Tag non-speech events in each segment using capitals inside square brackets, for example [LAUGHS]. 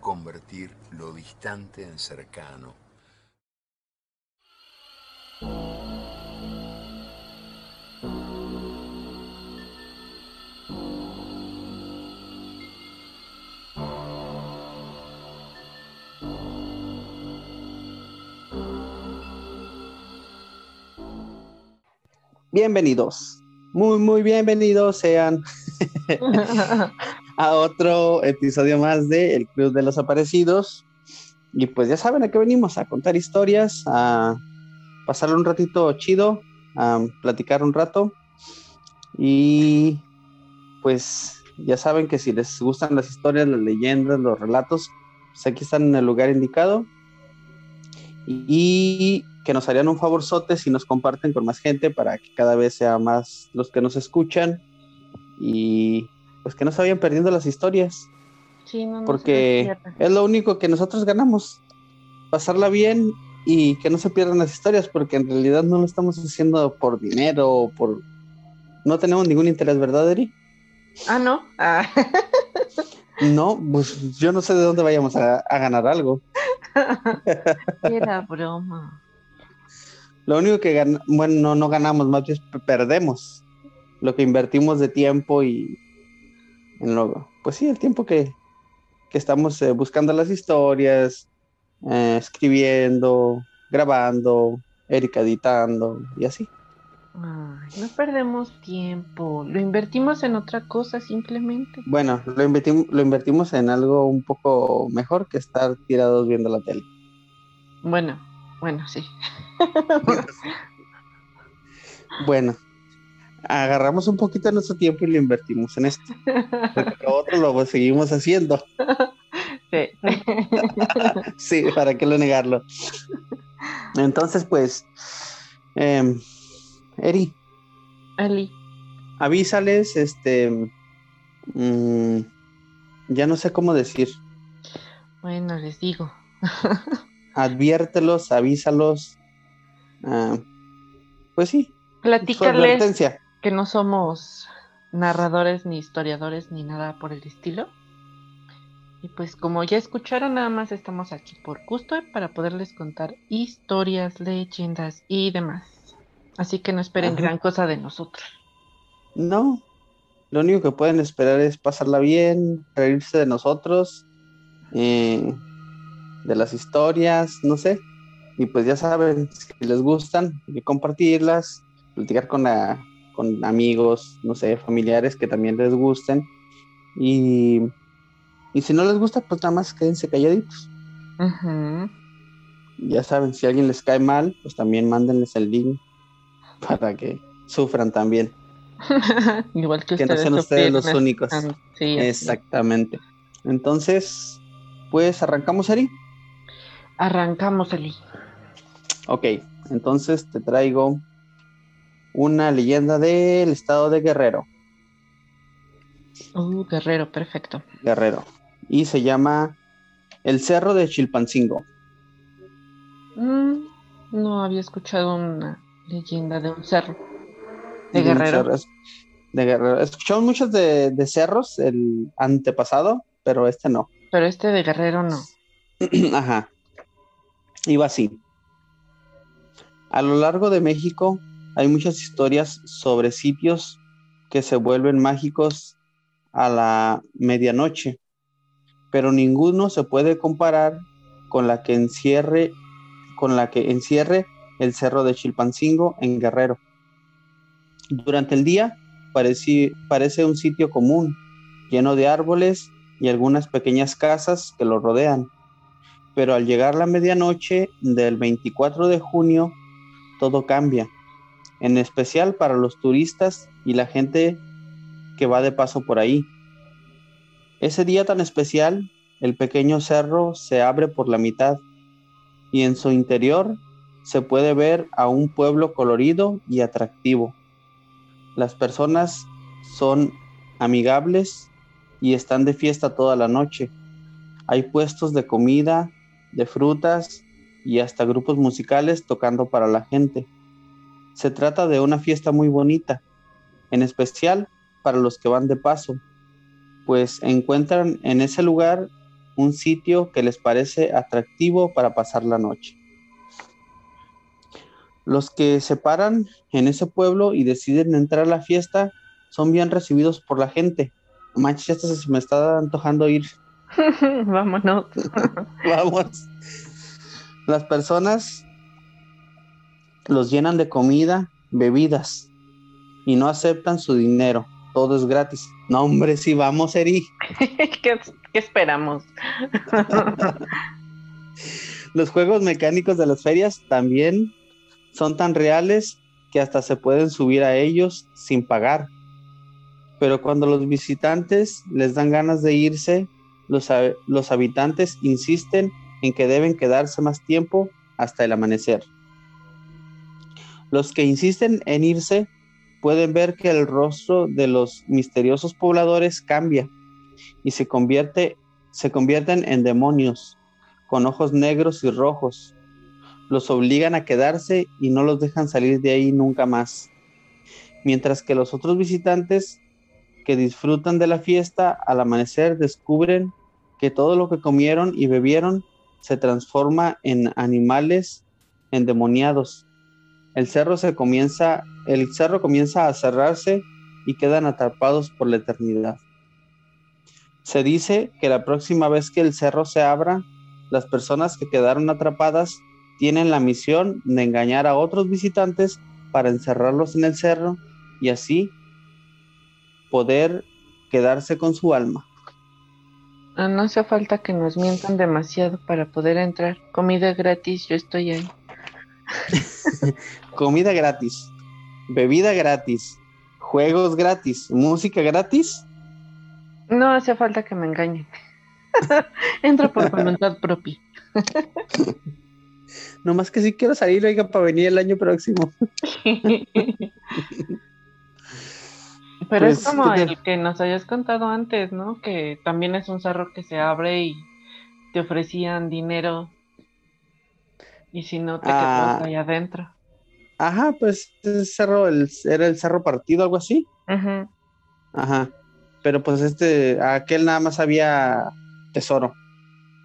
convertir lo distante en cercano. Bienvenidos, muy, muy bienvenidos sean [LAUGHS] a otro episodio más de El Club de los Aparecidos. Y pues ya saben a qué venimos, a contar historias, a pasar un ratito chido, a platicar un rato. Y pues ya saben que si les gustan las historias, las leyendas, los relatos, pues aquí están en el lugar indicado. Y que nos harían un favorzote si nos comparten con más gente para que cada vez sea más los que nos escuchan y pues que no se vayan perdiendo las historias. Sí, no, porque es lo único que nosotros ganamos, pasarla bien y que no se pierdan las historias, porque en realidad no lo estamos haciendo por dinero o por... No tenemos ningún interés, ¿verdad, Eri? Ah, no. Ah. [LAUGHS] no, pues yo no sé de dónde vayamos a, a ganar algo. [LAUGHS] Era broma. Lo único que ganamos, bueno, no, ganamos, más bien perdemos lo que invertimos de tiempo y en lo, pues sí, el tiempo que, estamos eh, buscando las historias, eh, escribiendo, grabando, Erika editando y así. Ay, no perdemos tiempo, lo invertimos en otra cosa simplemente. Bueno, lo invertimos, lo invertimos en algo un poco mejor que estar tirados viendo la tele. Bueno, bueno, sí. [LAUGHS] bueno, agarramos un poquito de nuestro tiempo y lo invertimos en esto. Porque lo otro lo seguimos haciendo. [LAUGHS] Sí. [LAUGHS] sí, para qué lo negarlo. Entonces, pues, eh, Eri. Ali. Avísales, este. Mm, ya no sé cómo decir. Bueno, les digo. [LAUGHS] Adviértelos, avísalos. Ah, pues sí. Platícales que no somos narradores ni historiadores ni nada por el estilo. Y pues como ya escucharon, nada más estamos aquí por gusto para poderles contar historias, leyendas y demás. Así que no esperen gran cosa de nosotros. No, lo único que pueden esperar es pasarla bien, reírse de nosotros, eh, de las historias, no sé. Y pues ya saben, si les gustan, compartirlas, platicar con, la, con amigos, no sé, familiares que también les gusten. Y, y si no les gusta, pues nada más quédense calladitos. Ya saben, si a alguien les cae mal, pues también mándenles el link [LAUGHS] para que sufran también. [LAUGHS] Igual que, que no sean ustedes los únicos. Exactamente. Entonces, pues arrancamos, Ari. Arrancamos, Eli. Ok, entonces te traigo una leyenda del estado de Guerrero. Uh, Guerrero, perfecto. Guerrero. Y se llama El Cerro de Chilpancingo. Mm, no había escuchado una leyenda de un cerro. De, Guerrero. de Guerrero. Escuchamos muchos de, de, cerros el antepasado, pero este no. Pero este de Guerrero no. [CLEARS THROAT] Ajá. Iba así. A lo largo de México hay muchas historias sobre sitios que se vuelven mágicos a la medianoche, pero ninguno se puede comparar con la que encierre con la que encierre el cerro de Chilpancingo en Guerrero. Durante el día parece, parece un sitio común, lleno de árboles y algunas pequeñas casas que lo rodean. Pero al llegar la medianoche del 24 de junio, todo cambia, en especial para los turistas y la gente que va de paso por ahí. Ese día tan especial el pequeño cerro se abre por la mitad y en su interior se puede ver a un pueblo colorido y atractivo. Las personas son amigables y están de fiesta toda la noche. Hay puestos de comida, de frutas y hasta grupos musicales tocando para la gente. Se trata de una fiesta muy bonita, en especial para los que van de paso, pues encuentran en ese lugar un sitio que les parece atractivo para pasar la noche. Los que se paran en ese pueblo y deciden entrar a la fiesta son bien recibidos por la gente. Manches, se me está antojando ir. [LAUGHS] Vámonos. [LAUGHS] Vamos. Las personas los llenan de comida, bebidas y no aceptan su dinero. Todo es gratis. No, hombre, si vamos, Eri. [LAUGHS] ¿Qué, esperamos? [LAUGHS] los juegos mecánicos de las ferias también son tan reales que hasta se pueden subir a ellos sin pagar. Pero cuando los visitantes les dan ganas de irse, los, los habitantes insisten en que deben quedarse más tiempo hasta el amanecer. Los que insisten en irse pueden ver que el rostro de los misteriosos pobladores cambia y se, convierte, se convierten en demonios con ojos negros y rojos. Los obligan a quedarse y no los dejan salir de ahí nunca más. Mientras que los otros visitantes que disfrutan de la fiesta al amanecer descubren que todo lo que comieron y bebieron se transforma en animales endemoniados. El cerro se comienza, el cerro comienza a cerrarse y quedan atrapados por la eternidad. Se dice que la próxima vez que el cerro se abra, las personas que quedaron atrapadas tienen la misión de engañar a otros visitantes para encerrarlos en el cerro y así poder quedarse con su alma. Ah, no hace falta que nos mientan demasiado para poder entrar. Comida gratis, yo estoy ahí. [LAUGHS] Comida gratis, bebida gratis, juegos gratis, música gratis. No hace falta que me engañen. [LAUGHS] Entra por [LAUGHS] voluntad propia. Nomás que si quiero salir, oiga, para venir el año próximo. Pero es pues, como el que nos hayas contado antes, ¿no? Que también es un cerro que se abre y te ofrecían dinero y si no te quedas ah. ahí adentro. Ajá, pues ese cerro era el cerro partido, algo así. Ajá. Ajá. Pero pues este, aquel nada más había tesoro.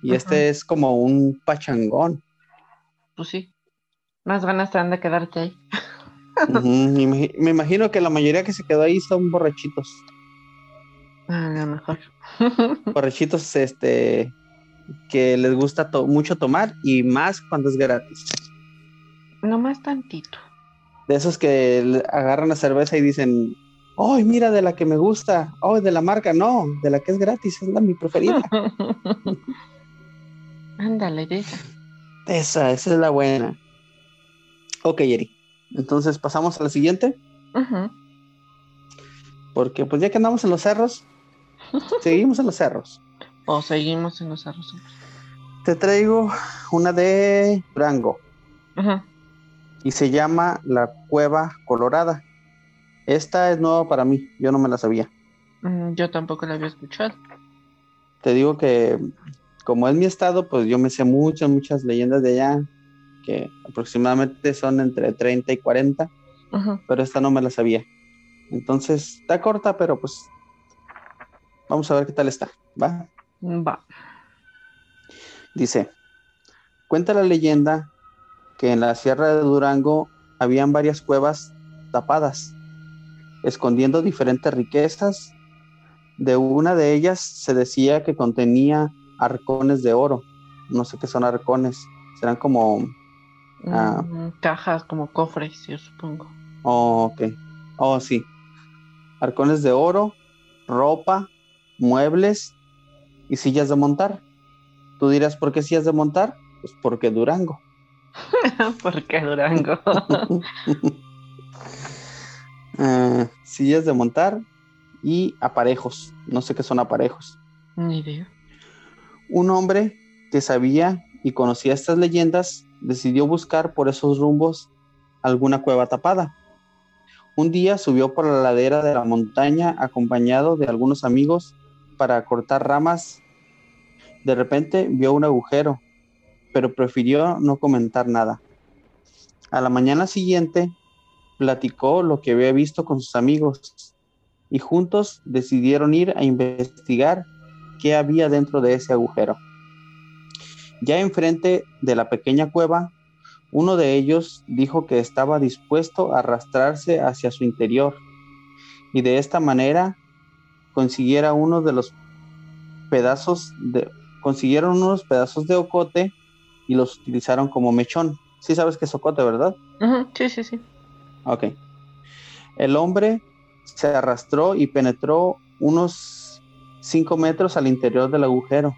Y este es como un pachangón. Pues sí. Más ganas te dan de quedarte ahí. me, imagino que la mayoría que se quedó ahí son borrachitos. A lo mejor. borrachitos, este, que les gusta mucho tomar y más cuando es gratis. No más tantito. De esos que agarran la cerveza y dicen, ¡ay, mira de la que me gusta! ¡ay, de la marca! No, de la que es gratis, es la mi preferida. [LAUGHS] Ándale, esa. Esa, esa es la buena. Ok, Eri. Entonces pasamos a la siguiente. Porque pues ya que andamos en los cerros, [LAUGHS] seguimos en los cerros. O seguimos en los cerros. Te traigo una de Durango. Y se llama La Cueva Colorada. Esta es nueva para mí, yo no me la sabía. Mm, yo tampoco la había escuchado. Te digo que como es mi estado, pues yo me sé muchas, muchas leyendas de allá que aproximadamente son entre 30 y 40, pero esta no me la sabía. Entonces, está corta, pero pues vamos a ver qué tal está, ¿va? Va. Dice, cuenta la leyenda que en la Sierra de Durango habían varias cuevas tapadas, escondiendo diferentes riquezas. De una de ellas se decía que contenía arcones de oro. No sé qué son arcones. Serán como Ah. Mm, cajas como cofres, yo supongo. Oh, ok. Oh, sí. Arcones de oro, ropa, muebles y sillas de montar. Tú dirás, ¿por qué sillas de montar? Pues porque Durango. [LAUGHS] porque Durango. [LAUGHS] Ah, sillas de montar y aparejos. No sé qué son aparejos. Ni idea. Un hombre que sabía y conocía estas leyendas decidió buscar por esos rumbos alguna cueva tapada. Un día subió por la ladera de la montaña acompañado de algunos amigos para cortar ramas. De repente vio un agujero, pero prefirió no comentar nada. A la mañana siguiente platicó lo que había visto con sus amigos y juntos decidieron ir a investigar qué había dentro de ese agujero. Ya enfrente de la pequeña cueva, uno de ellos dijo que estaba dispuesto a arrastrarse hacia su interior y de esta manera consiguiera uno de los pedazos de consiguieron unos pedazos de ocote y los utilizaron como mechón. Sí sabes que es ocote, ¿verdad? Sí, sí, sí. Ok. El hombre se arrastró y penetró unos 5 metros al interior del agujero.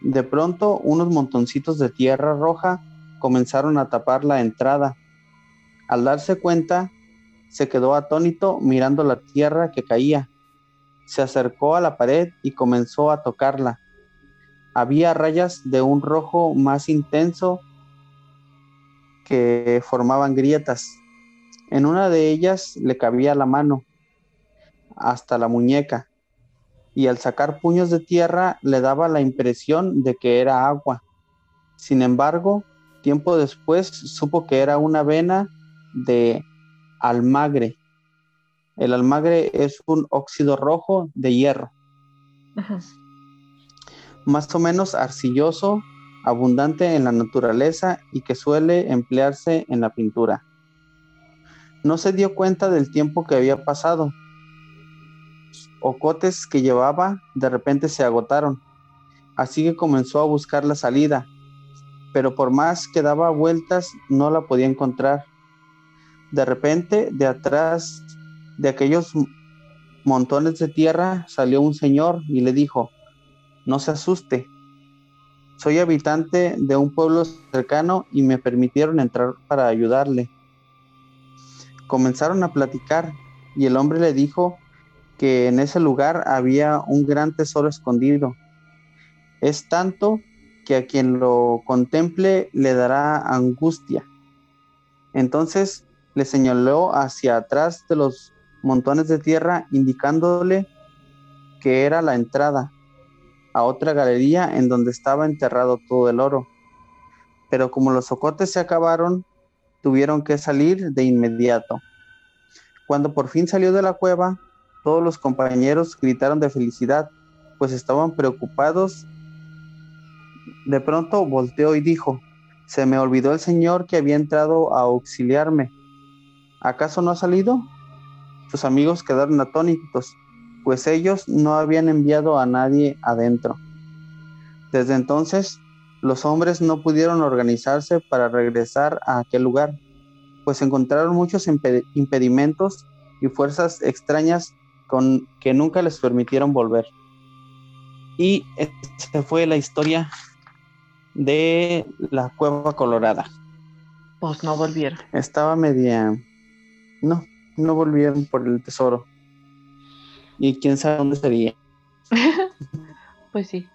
De pronto, unos montoncitos de tierra roja comenzaron a tapar la entrada. Al darse cuenta, se quedó atónito mirando la tierra que caía. Se acercó a la pared y comenzó a tocarla. Había rayas de un rojo más intenso que formaban grietas. En una de ellas le cabía la mano hasta la muñeca y al sacar puños de tierra le daba la impresión de que era agua. Sin embargo, tiempo después supo que era una vena de almagre. El almagre es un óxido rojo de hierro. Más o menos arcilloso, abundante en la naturaleza y que suele emplearse en la pintura. No se dio cuenta del tiempo que había pasado, ocotes que llevaba de repente se agotaron, así que comenzó a buscar la salida, pero por más que daba vueltas no la podía encontrar. De repente, de atrás de aquellos montones de tierra salió un señor y le dijo, no se asuste, soy habitante de un pueblo cercano y me permitieron entrar para ayudarle. Comenzaron a platicar y el hombre le dijo que en ese lugar había un gran tesoro escondido. Es tanto que a quien lo contemple le dará angustia. Entonces le señaló hacia atrás de los montones de tierra, indicándole que era la entrada a otra galería en donde estaba enterrado todo el oro. Pero como los socotes se acabaron, tuvieron que salir de inmediato. Cuando por fin salió de la cueva, todos los compañeros gritaron de felicidad, pues estaban preocupados. De pronto volteó y dijo, se me olvidó el señor que había entrado a auxiliarme. ¿Acaso no ha salido? Sus amigos quedaron atónitos, pues ellos no habían enviado a nadie adentro. Desde entonces, los hombres no pudieron organizarse para regresar a aquel lugar, pues encontraron muchos impedimentos y fuerzas extrañas con que nunca les permitieron volver. Y esta fue la historia de la cueva colorada. Pues no volvieron. Estaba media... No, no volvieron por el tesoro. Y quién sabe dónde sería. [LAUGHS] pues sí.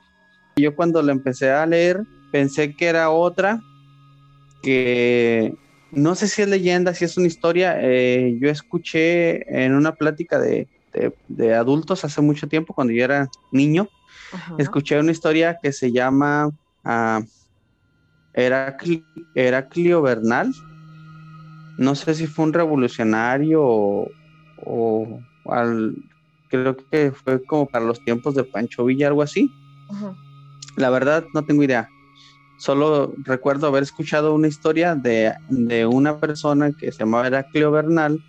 Yo cuando la empecé a leer pensé que era otra que no sé si es leyenda, si es una historia. Eh, yo escuché en una plática de, de, adultos hace mucho tiempo, cuando yo era niño, escuché una historia que se llama uh, Heraclio Bernal. No sé si fue un revolucionario o, al, creo que fue como para los tiempos de Pancho Villa, algo así. La verdad, no tengo idea. Solo recuerdo haber escuchado una historia de, de una persona que se llamaba Heraclio Bernal,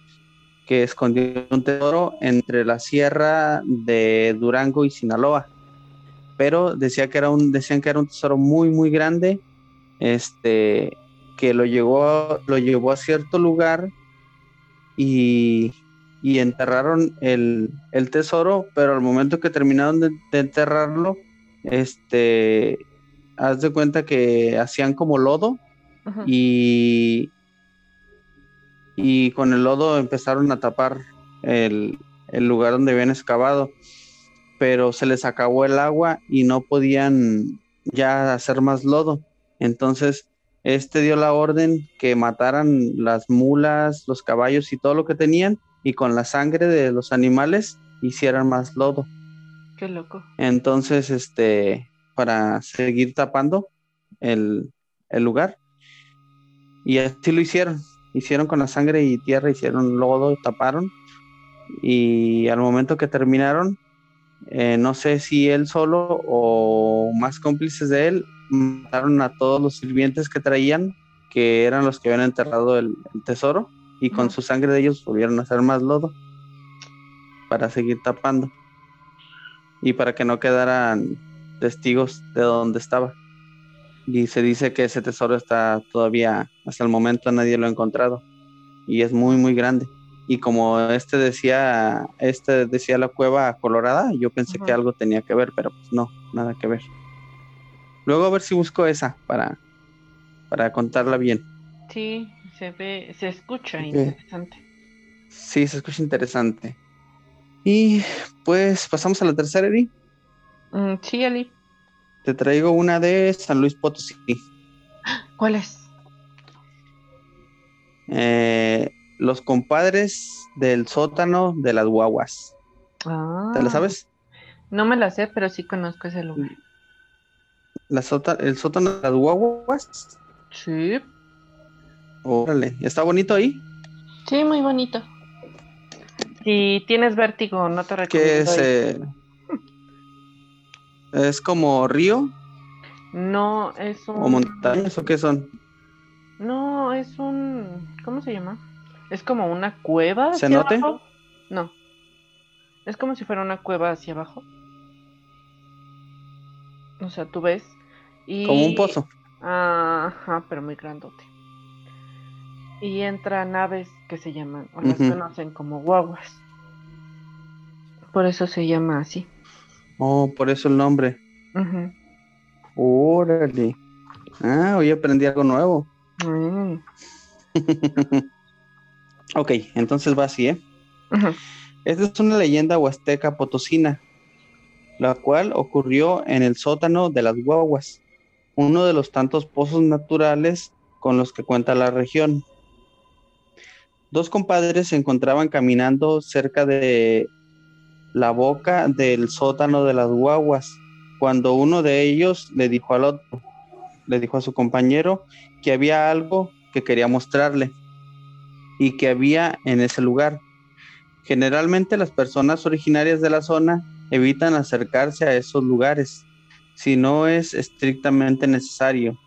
que escondió un tesoro entre la sierra de Durango y Sinaloa. Pero decía que era un, decían que era un tesoro muy, muy grande, este, que lo llevó, lo llevó a cierto lugar y, y enterraron el, el, tesoro, pero al momento que terminaron de, enterrarlo, este, haz de cuenta que hacían como lodo y y con el lodo empezaron a tapar el, lugar donde habían excavado, pero se les acabó el agua y no podían ya hacer más lodo. Entonces, este dio la orden que mataran las mulas, los caballos y todo lo que tenían y con la sangre de los animales hicieran más lodo. Qué loco. Entonces, este, para seguir tapando el, el lugar. Y así lo hicieron. Hicieron con la sangre y tierra, hicieron lodo, taparon. Y al momento que terminaron, eh, no sé si él solo o más cómplices de él mataron a todos los sirvientes que traían, que eran los que habían enterrado el, tesoro, y con su sangre de ellos volvieron a hacer más lodo para seguir tapando y para que no quedaran testigos de dónde estaba. Y se dice que ese tesoro está todavía, hasta el momento nadie lo ha encontrado y es muy, muy grande. Y como este decía, este decía la cueva colorada, yo pensé que algo tenía que ver, pero pues no, nada que ver. Luego a ver si busco esa para, para contarla bien. Sí, se ve, se escucha interesante. Sí, se escucha interesante. Y pues pasamos a la tercera, Eli. Mm, sí, Eli. Te traigo una de San Luis Potosí. [GASPS] ¿Cuál es? Eh, los compadres del sótano de las guaguas. Ah, ¿Te la sabes? No me la sé, pero sí conozco ese lugar. La ¿El sótano de las guaguas? Sí. Órale, ¿está bonito ahí? Sí, muy bonito. Si tienes vértigo, no te recomiendo. ¿Qué es? Eh, ¿Es como río? No, es un... ¿O montañas o qué son? No, es un... ¿Cómo se llama? Es como una cueva. ¿Se note? No. Es como si fuera una cueva hacia abajo. O sea, tú ves. Y... Como un pozo. Ajá, pero muy grandote. Y entra naves que se llaman, o las conocen como guaguas. Por eso se llama así. Oh, por eso el nombre. Órale. Ah, hoy aprendí algo nuevo. Mm. [LAUGHS] Ok, entonces va así, ¿eh? Esta es una leyenda huasteca potosina, la cual ocurrió en el sótano de las guaguas, uno de los tantos pozos naturales con los que cuenta la región. Dos compadres se encontraban caminando cerca de la boca del sótano de las guaguas, cuando uno de ellos le dijo al otro, le dijo a su compañero que había algo que quería mostrarle y que había en ese lugar. Generalmente las personas originarias de la zona evitan acercarse a esos lugares si no es estrictamente necesario.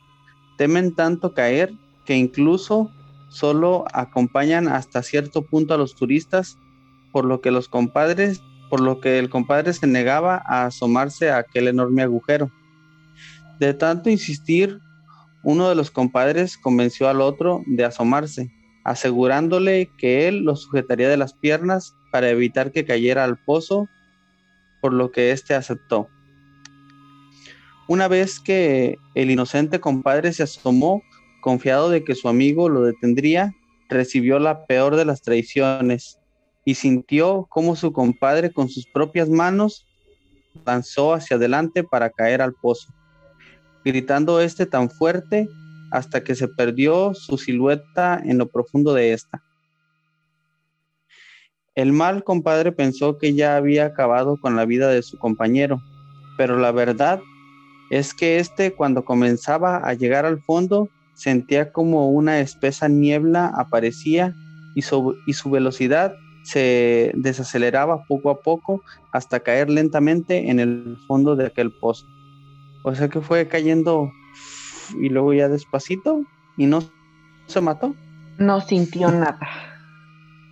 Temen tanto caer que incluso solo acompañan hasta cierto punto a los turistas, por lo que los compadres, por lo que el compadre se negaba a asomarse a aquel enorme agujero. De tanto insistir, uno de los compadres convenció al otro de asomarse, asegurándole que él lo sujetaría de las piernas para evitar que cayera al pozo, por lo que éste aceptó. Una vez que el inocente compadre se asomó, confiado de que su amigo lo detendría, recibió la peor de las traiciones y sintió cómo su compadre con sus propias manos lanzó hacia adelante para caer al pozo, gritando este tan fuerte hasta que se perdió su silueta en lo profundo de esta. El mal compadre pensó que ya había acabado con la vida de su compañero, pero la verdad es que éste cuando comenzaba a llegar al fondo sentía como una espesa niebla aparecía y su, y su velocidad se desaceleraba poco a poco hasta caer lentamente en el fondo de aquel pozo. O sea que fue cayendo y luego ya despacito y no se mató. No sintió nada.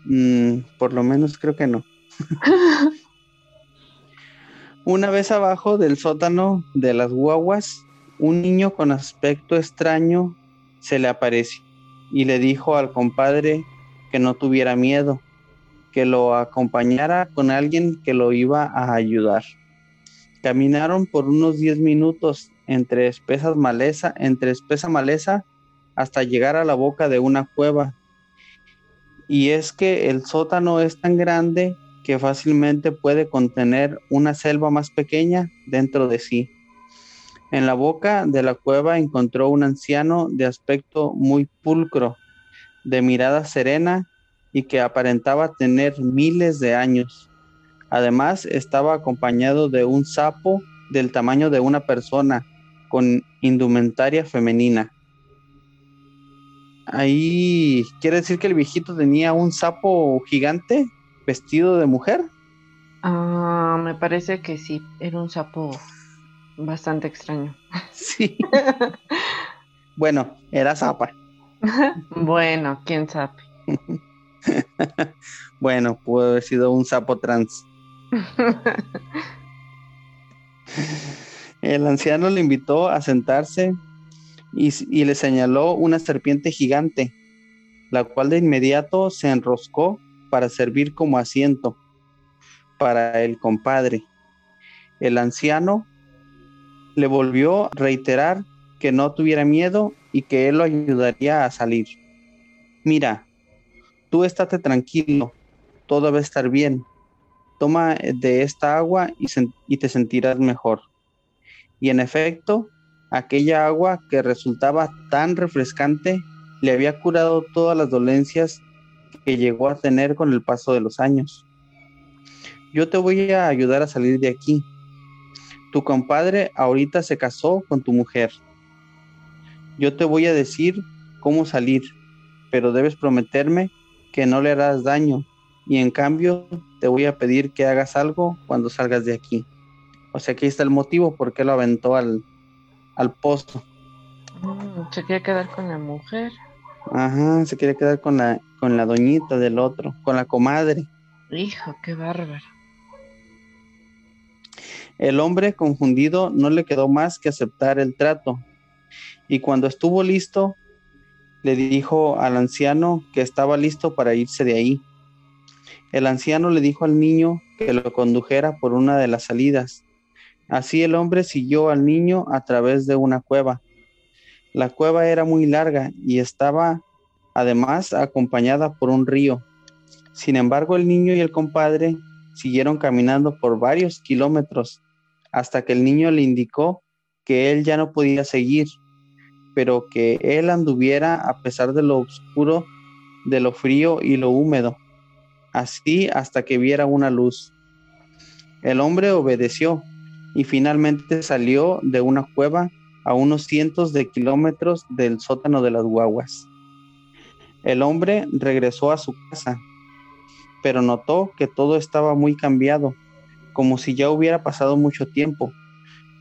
Mm, por lo menos creo que no. [LAUGHS] Una vez abajo del sótano de las guaguas, un niño con aspecto extraño se le apareció y le dijo al compadre que no tuviera miedo, que lo acompañara con alguien que lo iba a ayudar. Caminaron por unos 10 minutos entre espesas maleza, entre espesa maleza hasta llegar a la boca de una cueva. Y es que el sótano es tan grande que fácilmente puede contener una selva más pequeña dentro de sí. En la boca de la cueva encontró un anciano de aspecto muy pulcro, de mirada serena y que aparentaba tener miles de años. Además, estaba acompañado de un sapo del tamaño de una persona, con indumentaria femenina. Ahí quiere decir que el viejito tenía un sapo gigante vestido de mujer. Ah, me parece que sí, era un sapo bastante extraño. [LAUGHS] Sí. bueno, era zapa. [LAUGHS] bueno, quién sabe. [LAUGHS] bueno, pudo haber sido un sapo trans. El anciano le invitó a sentarse y, le señaló una serpiente gigante, la cual de inmediato se enroscó para servir como asiento para el compadre. El anciano le volvió a reiterar que no tuviera miedo y que él lo ayudaría a salir. Mira, tú estate tranquilo, todo va a estar bien. Toma de esta agua y, y te sentirás mejor. Y en efecto, aquella agua que resultaba tan refrescante le había curado todas las dolencias que llegó a tener con el paso de los años. Yo te voy a ayudar a salir de aquí. Tu compadre ahorita se casó con tu mujer. Yo te voy a decir cómo salir, pero debes prometerme que no le harás daño y en cambio te voy a pedir que hagas algo cuando salgas de aquí. O sea, aquí está el motivo por qué lo aventó al, al pozo. Mm, se quiere quedar con la mujer. Ajá, se quiere quedar con la, con la doñita del otro, con la comadre. Hijo, qué bárbaro. El hombre confundido no le quedó más que aceptar el trato, y cuando estuvo listo, le dijo al anciano que estaba listo para irse de ahí. El anciano le dijo al niño que lo condujera por una de las salidas, Así el hombre siguió al niño a través de una cueva. La cueva era muy larga y estaba además acompañada por un río. Sin embargo, el niño y el compadre siguieron caminando por varios kilómetros hasta que el niño le indicó que él ya no podía seguir, pero que él anduviera a pesar de lo oscuro, de lo frío y lo húmedo, así hasta que viera una luz. El hombre obedeció y finalmente salió de una cueva a unos cientos de kilómetros del sótano de las guaguas. El hombre regresó a su casa, pero notó que todo estaba muy cambiado, como si ya hubiera pasado mucho tiempo,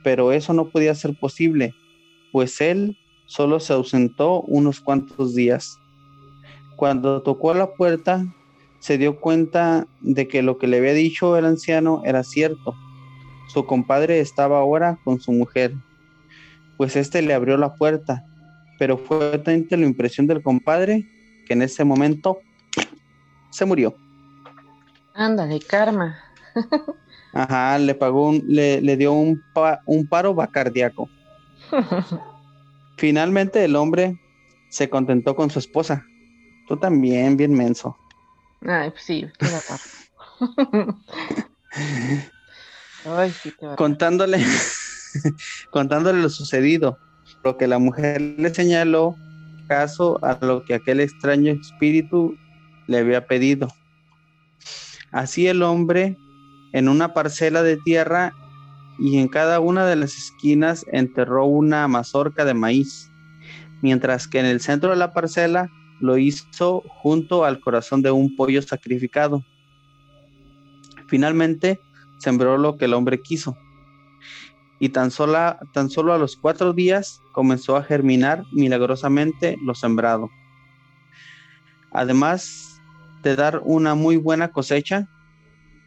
pero eso no podía ser posible, pues él solo se ausentó unos cuantos días. Cuando tocó la puerta, se dio cuenta de que lo que le había dicho el anciano era cierto su compadre estaba ahora con su mujer, pues éste le abrió la puerta, pero fue tanta la impresión del compadre que en ese momento se murió. Ándale, karma. Ajá, le pagó le, dio un, un paro cardíaco. [LAUGHS] Finalmente el hombre se contentó con su esposa. Tú también, bien menso. Ay, pues sí, [LAUGHS] contándole, [LAUGHS] contándole lo sucedido, lo que la mujer le señaló, caso a lo que aquel extraño espíritu le había pedido. Así el hombre, en una parcela de tierra y en cada una de las esquinas enterró una mazorca de maíz, mientras que en el centro de la parcela lo hizo junto al corazón de un pollo sacrificado. Finalmente, sembró lo que el hombre quiso. Y tan, sola, tan solo a los cuatro días comenzó a germinar milagrosamente lo sembrado. Además de dar una muy buena cosecha,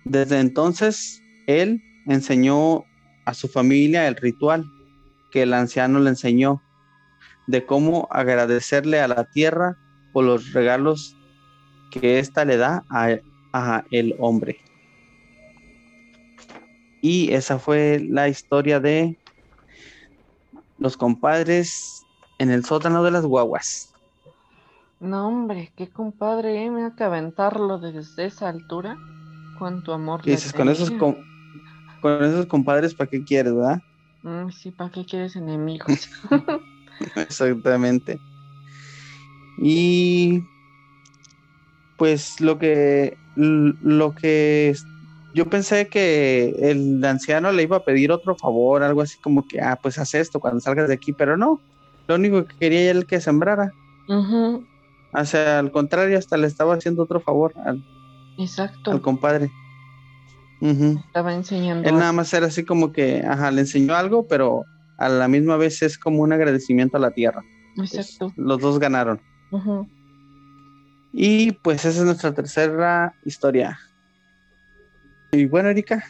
desde entonces él enseñó a su familia el ritual que el anciano le enseñó de cómo agradecerle a la tierra por los regalos que ésta le da a, a el hombre. Y esa fue la historia de los compadres en el sótano de las guaguas. No, hombre, qué compadre, ¿eh? me ha que aventarlo desde esa altura. Cuánto amor. dices, con esos, con, esos compadres, ¿para qué quieres, verdad? Mm, sí, ¿para qué quieres enemigos? [LAUGHS] [LAUGHS] Exactamente. Y pues lo que lo que yo pensé que el anciano le iba a pedir otro favor, algo así como que, ah, pues haz esto cuando salgas de aquí, pero no, lo único que quería era el que sembrara. O sea, al contrario, hasta le estaba haciendo otro favor al, Exacto. al compadre. Estaba enseñando. Él nada más era así como que, ajá, le enseñó algo, pero a la misma vez es como un agradecimiento a la tierra. Exacto. los dos ganaron. Y pues esa es nuestra tercera historia. Y bueno, Erika,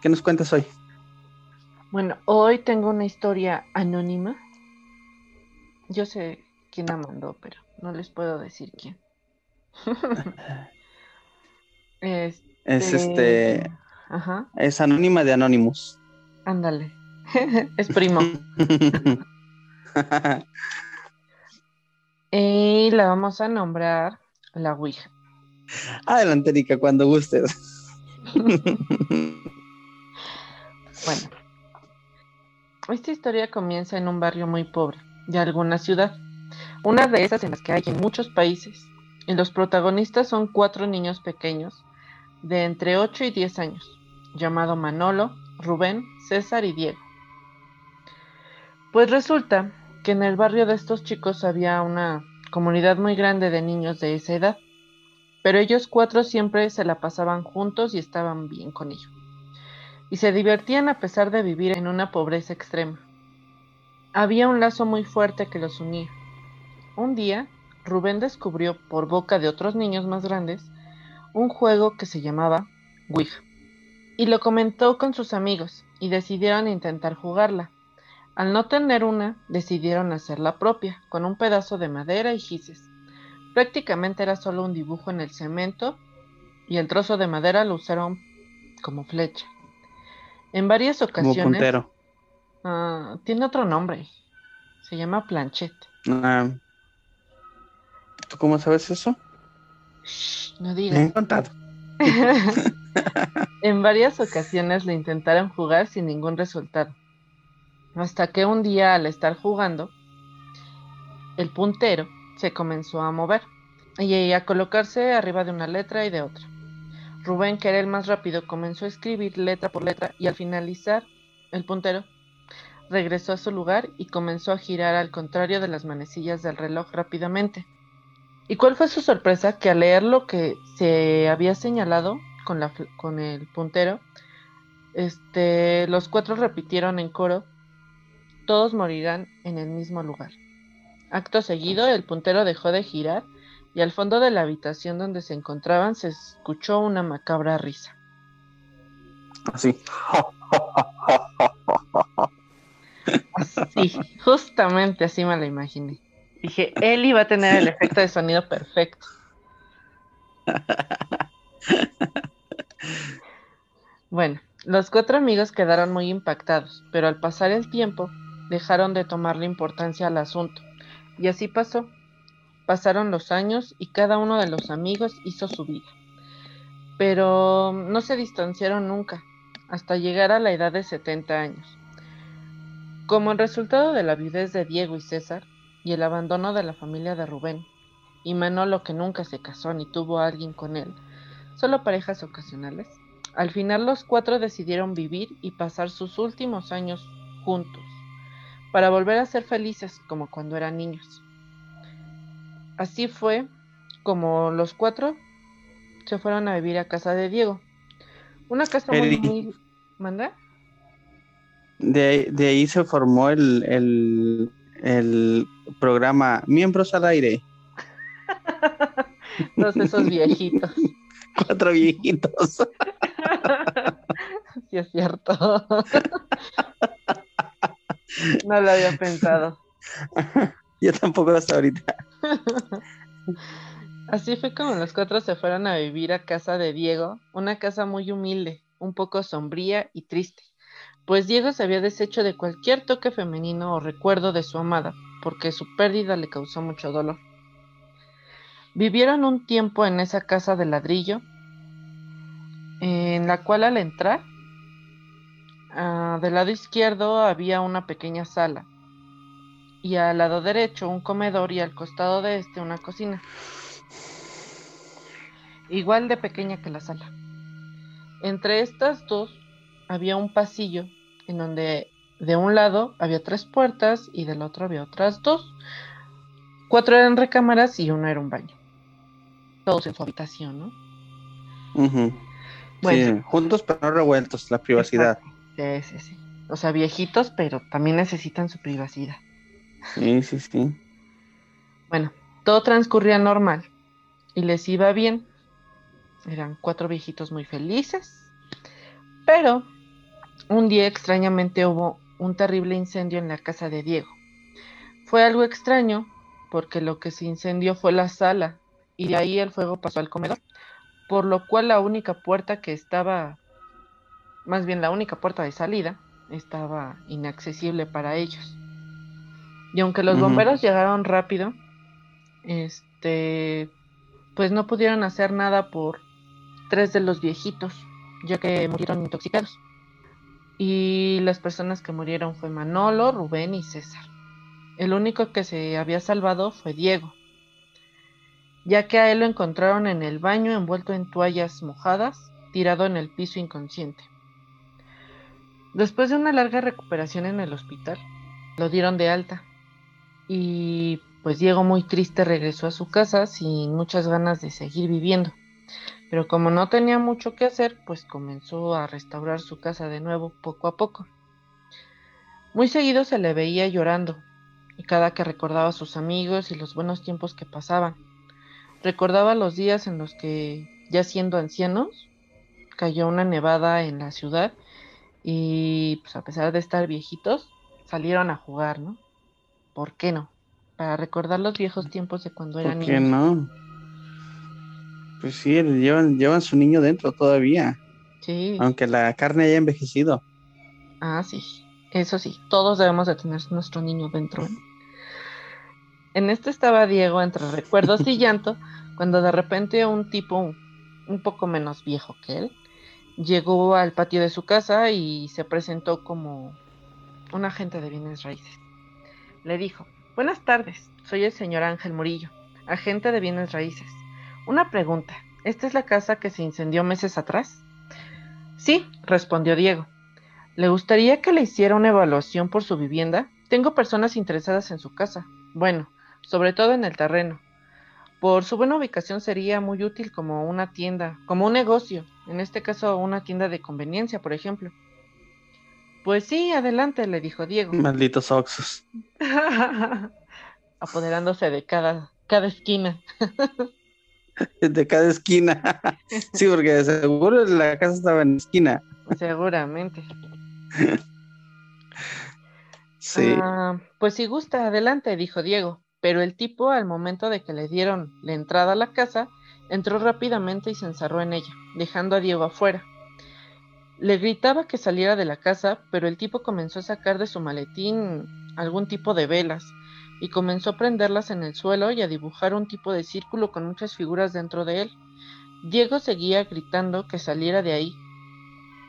¿qué nos cuentas hoy? Bueno, hoy tengo una historia anónima. Yo sé quién la mandó, pero no les puedo decir quién. [LAUGHS] es este. Ajá. Es anónima de Anonymous. Ándale. [LAUGHS] es primo. [LAUGHS] y la vamos a nombrar la Ouija. Adelante, Erika, cuando gustes. bueno, esta historia comienza en un barrio muy pobre de alguna ciudad, una de esas en las que hay en muchos países, y los protagonistas son cuatro niños pequeños de entre 8 y 10 años, llamado Manolo, Rubén, César y Diego. Pues resulta que en el barrio de estos chicos había una comunidad muy grande de niños de esa edad pero ellos cuatro siempre se la pasaban juntos y estaban bien con ello. Y se divertían a pesar de vivir en una pobreza extrema. Había un lazo muy fuerte que los unía. Un día, Rubén descubrió, por boca de otros niños más grandes, un juego que se llamaba Ouija. Y lo comentó con sus amigos y decidieron intentar jugarla. Al no tener una, decidieron hacer la propia, con un pedazo de madera y gises. Prácticamente era solo un dibujo en el cemento y el trozo de madera lo usaron como flecha. En varias ocasiones. Uh, tiene otro nombre. Se llama planchette. Ah. ¿Tú cómo sabes eso? no digas. Me he contado. [LAUGHS] [LAUGHS] en varias ocasiones le intentaron jugar sin ningún resultado. Hasta que un día al estar jugando, el puntero se comenzó a mover y a colocarse arriba de una letra y de otra. Rubén, que era el más rápido, comenzó a escribir letra por letra y al finalizar el puntero regresó a su lugar y comenzó a girar al contrario de las manecillas del reloj rápidamente. ¿Y cuál fue su sorpresa? Que al leer lo que se había señalado con, la, con el puntero, este, los cuatro repitieron en coro, todos morirán en el mismo lugar. Acto seguido, el puntero dejó de girar y al fondo de la habitación donde se encontraban se escuchó una macabra risa. Así. Así, justamente así me la imaginé. Dije, él iba a tener el efecto de sonido perfecto. Bueno, los cuatro amigos quedaron muy impactados, pero al pasar el tiempo dejaron de tomarle importancia al asunto y así pasó. Pasaron los años y cada uno de los amigos hizo su vida. Pero no se distanciaron nunca, hasta llegar a la edad de 70 años. Como el resultado de la viudez de Diego y César y el abandono de la familia de Rubén, y Manolo que nunca se casó ni tuvo a alguien con él, solo parejas ocasionales, al final los cuatro decidieron vivir y pasar sus últimos años juntos para volver a ser felices como cuando eran niños. Así fue como los cuatro se fueron a vivir a casa de Diego. Una casa muy, ¿Manda? De, de, ahí se formó el, el, el programa Miembros al Aire. [LAUGHS] Todos esos viejitos. [LAUGHS] Cuatro viejitos. [LAUGHS] sí, es cierto. [LAUGHS] No lo había pensado. [LAUGHS] Yo tampoco hasta ahorita. [LAUGHS] Así fue como los cuatro se fueron a vivir a casa de Diego, una casa muy humilde, un poco sombría y triste, pues Diego se había deshecho de cualquier toque femenino o recuerdo de su amada, porque su pérdida le causó mucho dolor. Vivieron un tiempo en esa casa de ladrillo, en la cual al entrar Ah, del lado izquierdo había una pequeña sala y al lado derecho un comedor y al costado de este una cocina. Igual de pequeña que la sala. Entre estas dos había un pasillo en donde de un lado había tres puertas y del otro había otras dos. Cuatro eran recámaras y uno era un baño. Todos en su habitación, ¿no? sí, juntos pero no revueltos, la privacidad. Sí, sí, sí. O sea, viejitos, pero también necesitan su privacidad. Sí, sí, sí. Bueno, todo transcurría normal y les iba bien. Eran cuatro viejitos muy felices. Pero un día extrañamente hubo un terrible incendio en la casa de Diego. Fue algo extraño porque lo que se incendió fue la sala y de ahí el fuego pasó al comedor, por lo cual la única puerta que estaba, más bien la única puerta de salida, estaba inaccesible para ellos. Y aunque los bomberos llegaron rápido, este, pues no pudieron hacer nada por tres de los viejitos, ya que murieron intoxicados. Y las personas que murieron fue Manolo, Rubén y César. El único que se había salvado fue Diego, ya que a él lo encontraron en el baño envuelto en toallas mojadas, tirado en el piso inconsciente. Después de una larga recuperación en el hospital, lo dieron de alta y pues Diego muy triste regresó a su casa sin muchas ganas de seguir viviendo. Pero como no tenía mucho que hacer, pues comenzó a restaurar su casa de nuevo poco a poco. Muy seguido se le veía llorando, y cada que recordaba a sus amigos y los buenos tiempos que pasaban. Recordaba los días en los que, ya siendo ancianos, cayó una nevada en la ciudad y pues a pesar de estar viejitos, salieron a jugar, ¿no? ¿Por qué no? Para recordar los viejos tiempos de cuando eran niños. ¿Por qué no? Pues sí, llevan, llevan su niño dentro todavía. Sí. Aunque la carne haya envejecido. Ah, sí. Eso sí, todos debemos de tener nuestro niño dentro. En esto estaba Diego entre recuerdos y llanto, cuando de repente un tipo un poco menos viejo que él llegó al patio de su casa y se presentó como un agente de bienes raíces le dijo, Buenas tardes, soy el señor Ángel Murillo, agente de bienes raíces. Una pregunta, ¿esta es la casa que se incendió meses atrás? Sí, respondió Diego. ¿Le gustaría que le hiciera una evaluación por su vivienda? Tengo personas interesadas en su casa. Bueno, sobre todo en el terreno. Por su buena ubicación sería muy útil como una tienda, como un negocio, en este caso una tienda de conveniencia, por ejemplo. Pues sí, adelante, le dijo Diego. Malditos oxos. [LAUGHS] Apoderándose de cada, cada esquina. [LAUGHS] de cada esquina. [LAUGHS] sí, porque seguro la casa estaba en esquina. Seguramente. sí. Ah, pues si gusta, adelante, dijo Diego. Pero el tipo, al momento de que le dieron la entrada a la casa, entró rápidamente y se encerró en ella, dejando a Diego afuera. Le gritaba que saliera de la casa, pero el tipo comenzó a sacar de su maletín algún tipo de velas y comenzó a prenderlas en el suelo y a dibujar un tipo de círculo con muchas figuras dentro de él. Diego seguía gritando que saliera de ahí.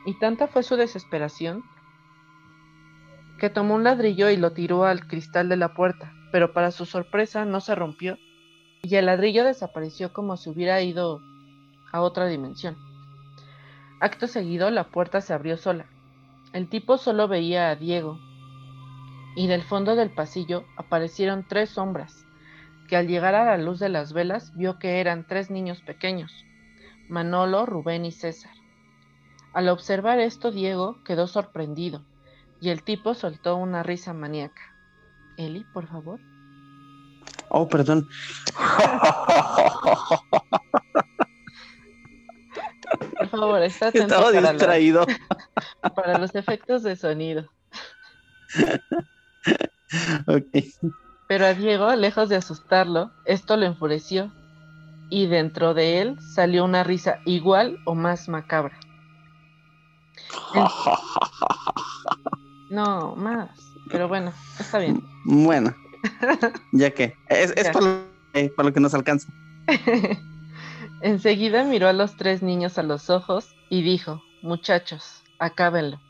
Y tanta fue su desesperación que tomó un ladrillo y lo tiró al cristal de la puerta, pero para su sorpresa no se rompió y el ladrillo desapareció como si hubiera ido a otra dimensión. Acto seguido la puerta se abrió sola. El tipo solo veía a Diego, y del fondo del pasillo aparecieron tres sombras, que al llegar a la luz de las velas vio que eran tres niños pequeños, Manolo, Rubén y César. Al observar esto, Diego quedó sorprendido, y el tipo soltó una risa maníaca. Eli, por favor. Oh, perdón. Por favor, está [LAUGHS] atento Estaba para distraído. [LAUGHS] para los efectos de sonido. [LAUGHS] Pero a Diego, lejos de asustarlo, esto lo enfureció y dentro de él salió una risa igual o más macabra. No, más. Pero bueno, está bien. Bueno, [LAUGHS] ya que es, es para, lo, que nos alcanza. [LAUGHS] Enseguida miró a los tres niños a los ojos y dijo, muchachos, acábenlo.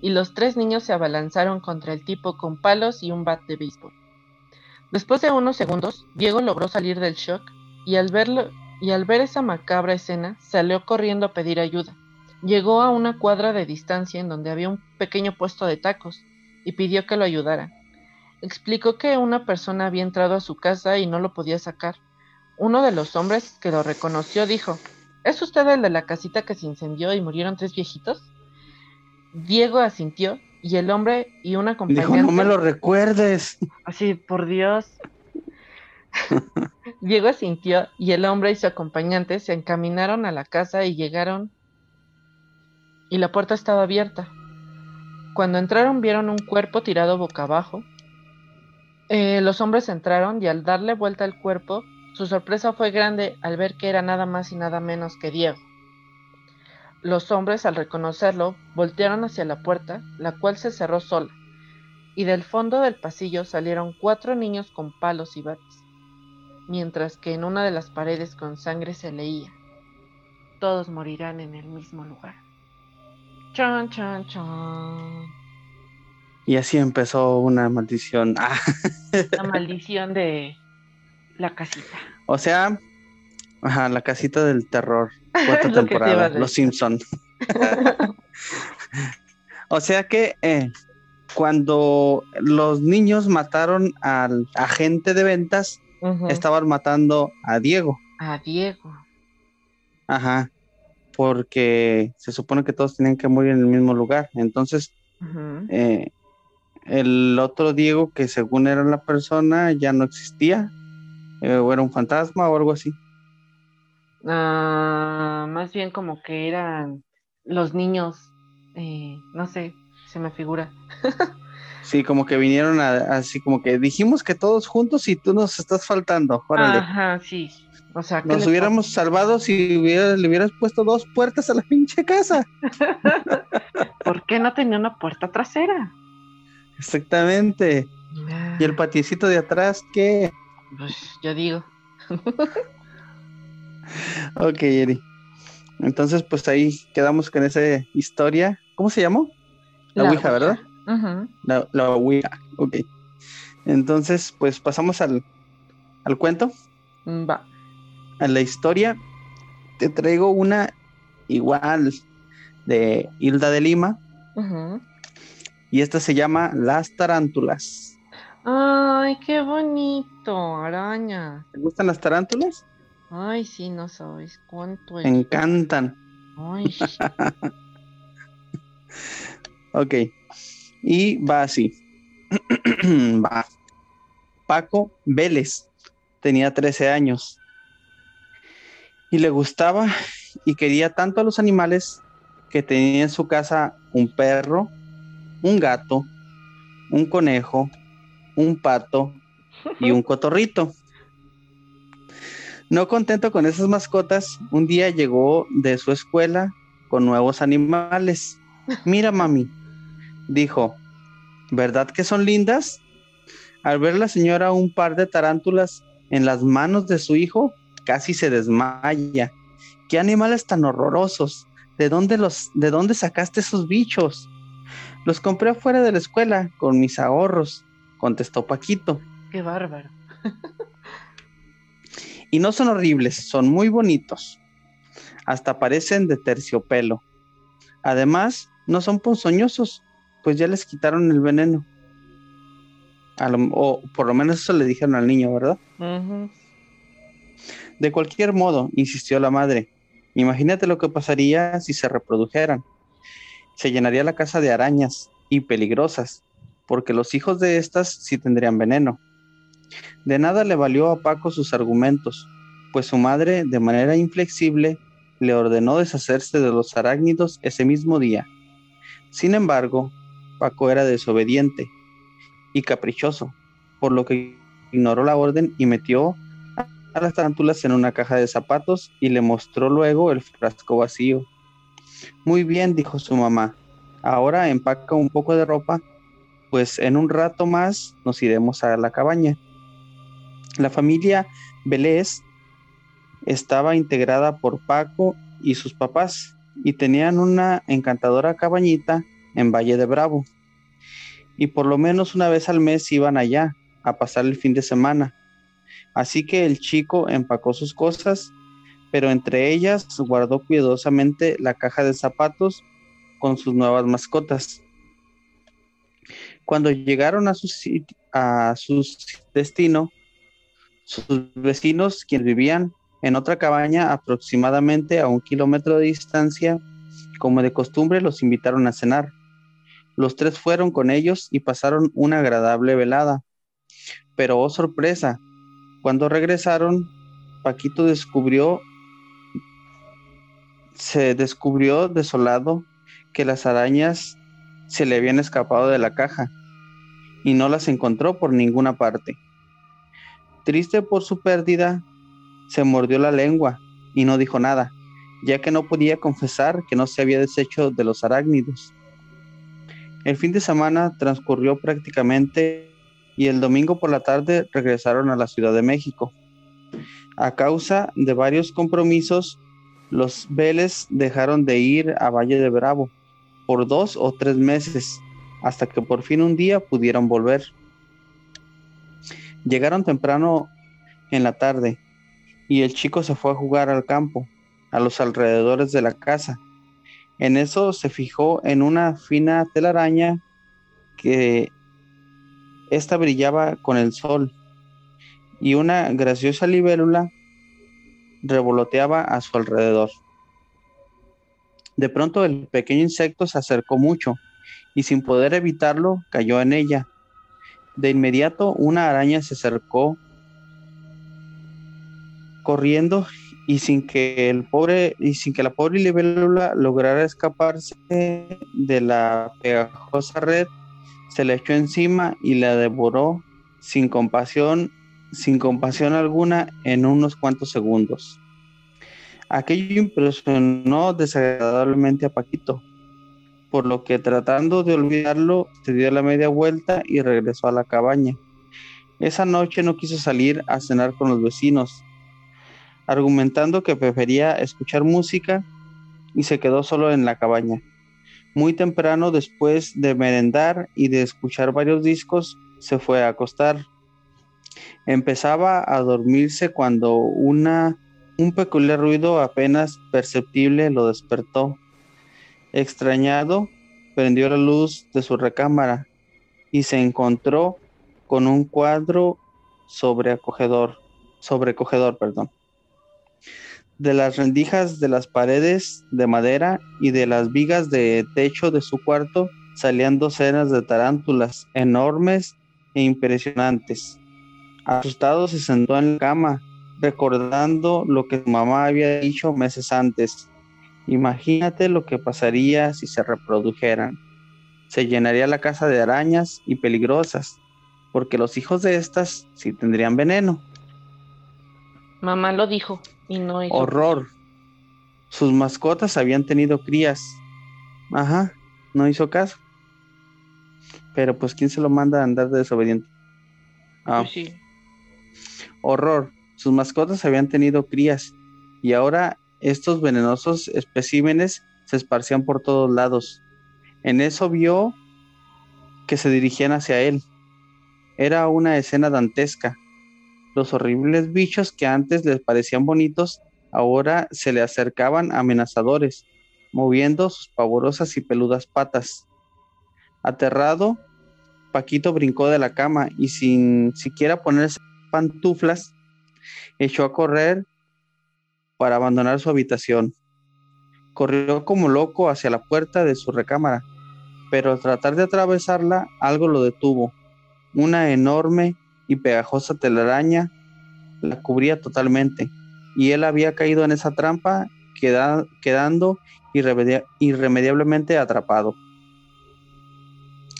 y los tres niños se abalanzaron contra el tipo con palos y un bat de béisbol. Después de unos segundos, Diego logró salir del shock y al verlo y al ver esa macabra escena salió corriendo a pedir ayuda. Llegó a una cuadra de distancia en donde había un pequeño puesto de tacos y pidió que lo ayudara. Explicó que una persona había entrado a su casa y no lo podía sacar. Uno de los hombres que lo reconoció dijo, ¿Es usted el de la casita que se incendió y murieron tres viejitos? Diego asintió y el hombre y una compañera. Dijo, no me lo recuerdes. Así, por Dios. [LAUGHS] Diego asintió y el hombre y su acompañante se encaminaron a la casa y llegaron y la puerta estaba abierta. Cuando entraron vieron un cuerpo tirado boca abajo. Eh, los hombres entraron y al darle vuelta al cuerpo, su sorpresa fue grande al ver que era nada más y nada menos que Diego. Los hombres, al reconocerlo, voltearon hacia la puerta, la cual se cerró sola, y del fondo del pasillo salieron cuatro niños con palos y bates, mientras que en una de las paredes con sangre se leía, todos morirán en el mismo lugar. Chan, chan, chan. Y así empezó una maldición. [LAUGHS] La maldición de la casita. O sea, ajá, la casita del terror. [LAUGHS] Cuarta temporada, Los Simpson. [LAUGHS] o sea que eh, cuando los niños mataron al agente de ventas, estaban matando a Diego. A Diego. Ajá. Porque se supone que todos tenían que morir en el mismo lugar. Entonces, eh, el otro Diego, que según era la persona, ya no existía. Eh, o era un fantasma o algo así. Ah, más bien como que eran los niños, eh, no sé, se me figura. [LAUGHS] sí, como que vinieron así como que dijimos que todos juntos y tú nos estás faltando. Ajá, sí. O sea, nos hubiéramos salvado si le hubieras puesto dos puertas a la [LAUGHS] pinche casa. [LAUGHS] ¿Por qué no tenía una puerta trasera? Exactamente. ¿Y el ah. patiecito de atrás qué? Pues ya digo. [LAUGHS] ok, Eri. Entonces, pues ahí quedamos con esa historia. ¿Cómo se llamó? La, Ouija, ¿verdad? La, la, Ouija, ok. Entonces, pues pasamos al, al cuento. Mm, va. A la historia. Te traigo una igual de Hilda de Lima. Y esta se llama Las Tarántulas. Ay, qué bonito, araña. ¿Te gustan las tarántulas? Ay, sí, no sabes cuánto es. Me encantan. Ay. [LAUGHS] ok. Y va así. [CLEARS THROAT] va. Paco Vélez tenía 13 años y le gustaba y quería tanto a los animales que tenía en su casa un perro, un gato, un conejo, un pato y un [LAUGHS] cotorrito. No contento con esas mascotas, un día llegó de su escuela con nuevos animales. Mira, mami, dijo, ¿verdad que son lindas? Al ver la señora un par de tarántulas en las manos de su hijo, casi se desmaya. ¿Qué animales tan horrorosos? ¿De dónde los de dónde sacaste esos bichos? Los compré afuera de la escuela con mis ahorros, contestó Paquito. Qué bárbaro. Y no son horribles, son muy bonitos. Hasta parecen de terciopelo. Además, no son ponzoñosos, pues ya les quitaron el veneno. o por lo menos eso le dijeron al niño, ¿verdad? De cualquier modo, insistió la madre, imagínate lo que pasaría si se reprodujeran. Se llenaría la casa de arañas y peligrosas, porque los hijos de estas sí tendrían veneno. De nada le valió a Paco sus argumentos, pues su madre, de manera inflexible, le ordenó deshacerse de los arácnidos ese mismo día. Sin embargo, Paco era desobediente y caprichoso, por lo que ignoró la orden y metió a las tarántulas en una caja de zapatos y le mostró luego el frasco vacío. Muy bien, dijo su mamá, ahora empaca un poco de ropa, pues en un rato más nos iremos a la cabaña. La familia Vélez estaba integrada por Paco y sus papás y tenían una encantadora cabañita en Valle de Bravo. Y por lo menos una vez al mes iban allá a pasar el fin de semana. Así que el chico empacó sus cosas, pero entre ellas guardó cuidadosamente la caja de zapatos con sus nuevas mascotas. Cuando llegaron a su, a su destino, sus vecinos, quienes vivían en otra cabaña aproximadamente a un kilómetro de distancia, como de costumbre, los invitaron a cenar. Los tres fueron con ellos y pasaron una agradable velada. Pero, oh sorpresa, cuando regresaron, Paquito descubrió, se descubrió desolado que las arañas se le habían escapado de la caja y no las encontró por ninguna parte. Triste por su pérdida, se mordió la lengua y no dijo nada, ya que no podía confesar que no se había deshecho de los arácnidos. El fin de semana transcurrió prácticamente y el domingo por la tarde regresaron a la Ciudad de México. A causa de varios compromisos, los Vélez dejaron de ir a Valle de Bravo por dos o tres meses, hasta que por fin un día pudieron volver. Llegaron temprano en la tarde y el chico se fue a jugar al campo, a los alrededores de la casa. En eso se fijó en una fina telaraña que esta brillaba con el sol y una graciosa libélula revoloteaba a su alrededor. De pronto el pequeño insecto se acercó mucho y sin poder evitarlo cayó en ella. De inmediato una araña se acercó corriendo y sin que el pobre y sin que la pobre libélula lograra escaparse de la pegajosa red, se le echó encima y la devoró sin compasión, sin compasión alguna en unos cuantos segundos. Aquello impresionó desagradablemente a Paquito, por lo que tratando de olvidarlo, se dio la media vuelta y regresó a la cabaña. Esa noche no quiso salir a cenar con los vecinos, argumentando que prefería escuchar música y se quedó solo en la cabaña. Muy temprano, después de merendar y de escuchar varios discos, se fue a acostar. Empezaba a dormirse cuando una, un peculiar ruido apenas perceptible lo despertó. Extrañado, prendió la luz de su recámara y se encontró con un cuadro sobreacogedor, sobrecogedor, perdón de las rendijas de las paredes de madera y de las vigas de techo de su cuarto salían docenas de tarántulas enormes e impresionantes. Asustado se sentó en la cama, recordando lo que su mamá había dicho meses antes. Imagínate lo que pasaría si se reprodujeran. Se llenaría la casa de arañas y peligrosas, porque los hijos de estas sí tendrían veneno. Mamá lo dijo, y no Horror. Sus mascotas habían tenido crías. Ajá, no hizo caso. Pero pues, ¿quién se lo manda a andar de desobediente? Ah. Pues sí. Horror. Sus mascotas habían tenido crías y ahora estos venenosos especímenes se esparcían por todos lados. En eso vio que se dirigían hacia él. Era una escena dantesca. Los horribles bichos que antes les parecían bonitos, ahora se le acercaban amenazadores, moviendo sus pavorosas y peludas patas. Aterrado, Paquito brincó de la cama y sin siquiera ponerse pantuflas, echó a correr para abandonar su habitación. Corrió como loco hacia la puerta de su recámara, pero al tratar de atravesarla, algo lo detuvo. Una enorme y pegajosa telaraña la cubría totalmente, y él había caído en esa trampa, quedando irremediablemente atrapado.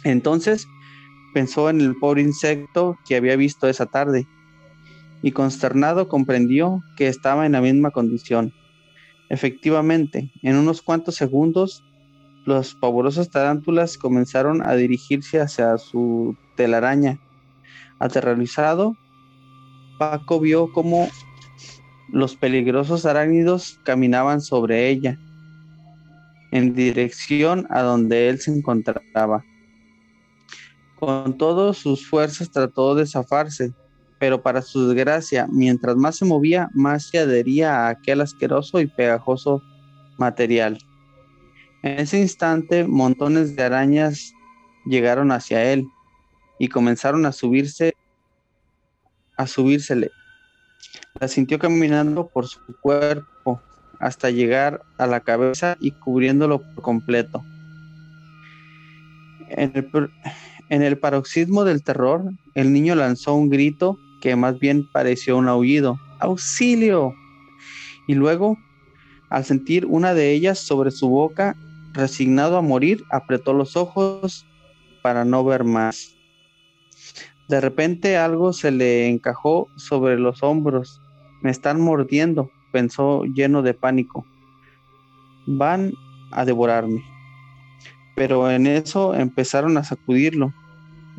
Entonces pensó en el pobre insecto que había visto esa tarde, y consternado comprendió que estaba en la misma condición. Efectivamente, en unos cuantos segundos, los pavorosos tarántulas comenzaron a dirigirse hacia su telaraña, Aterrorizado, Paco vio cómo los peligrosos arácnidos caminaban sobre ella. en dirección a donde él se encontraba. Con todas sus fuerzas trató de zafarse, pero para su desgracia, mientras más se movía, más se adhería a aquel asqueroso y pegajoso material. En ese instante, montones de arañas llegaron hacia él y comenzaron a subirse, a subírsele. La sintió caminando por su cuerpo hasta llegar a la cabeza y cubriéndolo por completo. En el, en el paroxismo del terror, el niño lanzó un grito que más bien pareció un aullido. ¡Auxilio! Y luego, al sentir una de ellas sobre su boca, resignado a morir, apretó los ojos para no ver más. De repente algo se le encajó sobre los hombros. Me están mordiendo, pensó lleno de pánico. Van a devorarme. Pero en eso empezaron a sacudirlo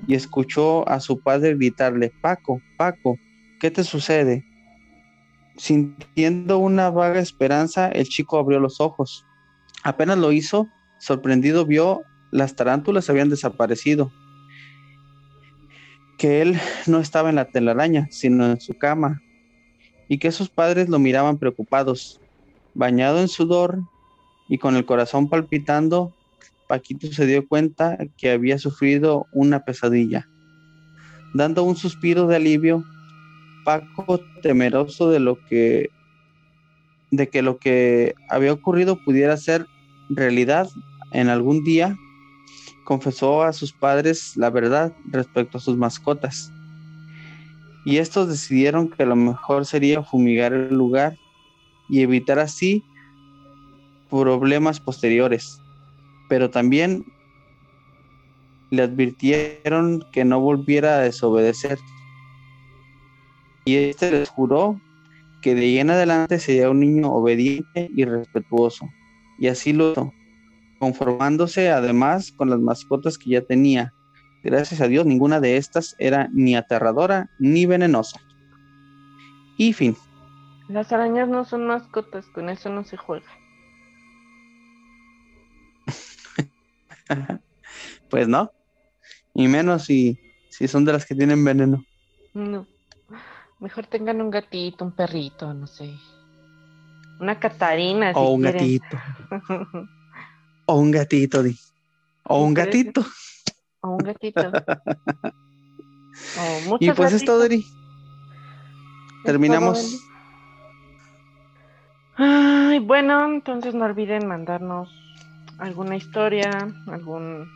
y escuchó a su padre gritarle, Paco, Paco, ¿qué te sucede? Sintiendo una vaga esperanza, el chico abrió los ojos. Apenas lo hizo, sorprendido vio las tarántulas habían desaparecido, que él no estaba en la telaraña, sino en su cama, y que sus padres lo miraban preocupados. Bañado en sudor y con el corazón palpitando, Paquito se dio cuenta que había sufrido una pesadilla. Dando un suspiro de alivio, Paco, temeroso de lo que de que lo que había ocurrido pudiera ser realidad en algún día, confesó a sus padres la verdad respecto a sus mascotas. Y estos decidieron que lo mejor sería fumigar el lugar y evitar así problemas posteriores pero también le advirtieron que no volviera a desobedecer. Y este les juró que de ahí en adelante sería un niño obediente y respetuoso. Y así lo hizo, conformándose además con las mascotas que ya tenía. Gracias a Dios, ninguna de estas era ni aterradora ni venenosa. Y fin. Las arañas no son mascotas, con eso no se juega. [LAUGHS] pues no. Y menos si, si son de las que tienen veneno. No. Mejor tengan un gatito, un perrito, no sé. Una catarina. O un gatito. [LAUGHS] o un gatito, di. O un gatito. O un gatito. [LAUGHS] y pues es todo. Terminamos. Ay, bueno, entonces no olviden mandarnos alguna historia, algún,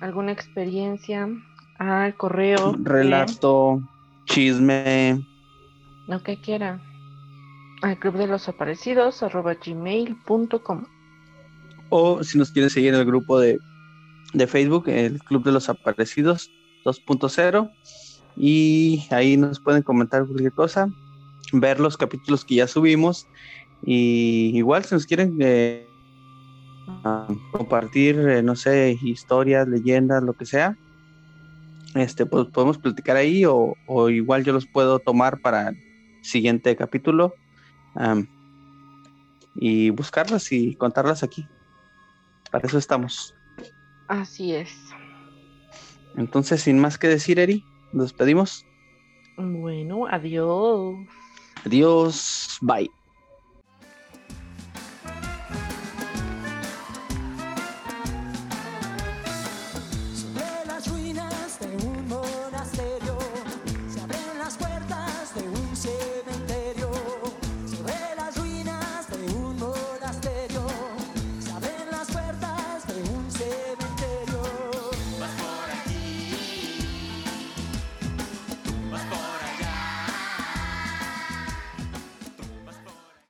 alguna experiencia al correo. Relato, chisme. Lo que quiera. Al club de los aparecidos arroba gmail.com. O si nos quieren seguir en el grupo de, de Facebook, el Club de los Aparecidos 2.0. Y ahí nos pueden comentar cualquier cosa, ver los capítulos que ya subimos. Y igual si nos quieren eh, compartir, eh, no sé, historias, leyendas, lo que sea, este, pues podemos platicar ahí o, igual yo los puedo tomar para el siguiente capítulo y buscarlas y contarlas aquí. Para eso estamos. Así es. Entonces, sin más que decir, Eri, nos despedimos. Bueno, adiós. Adiós, bye.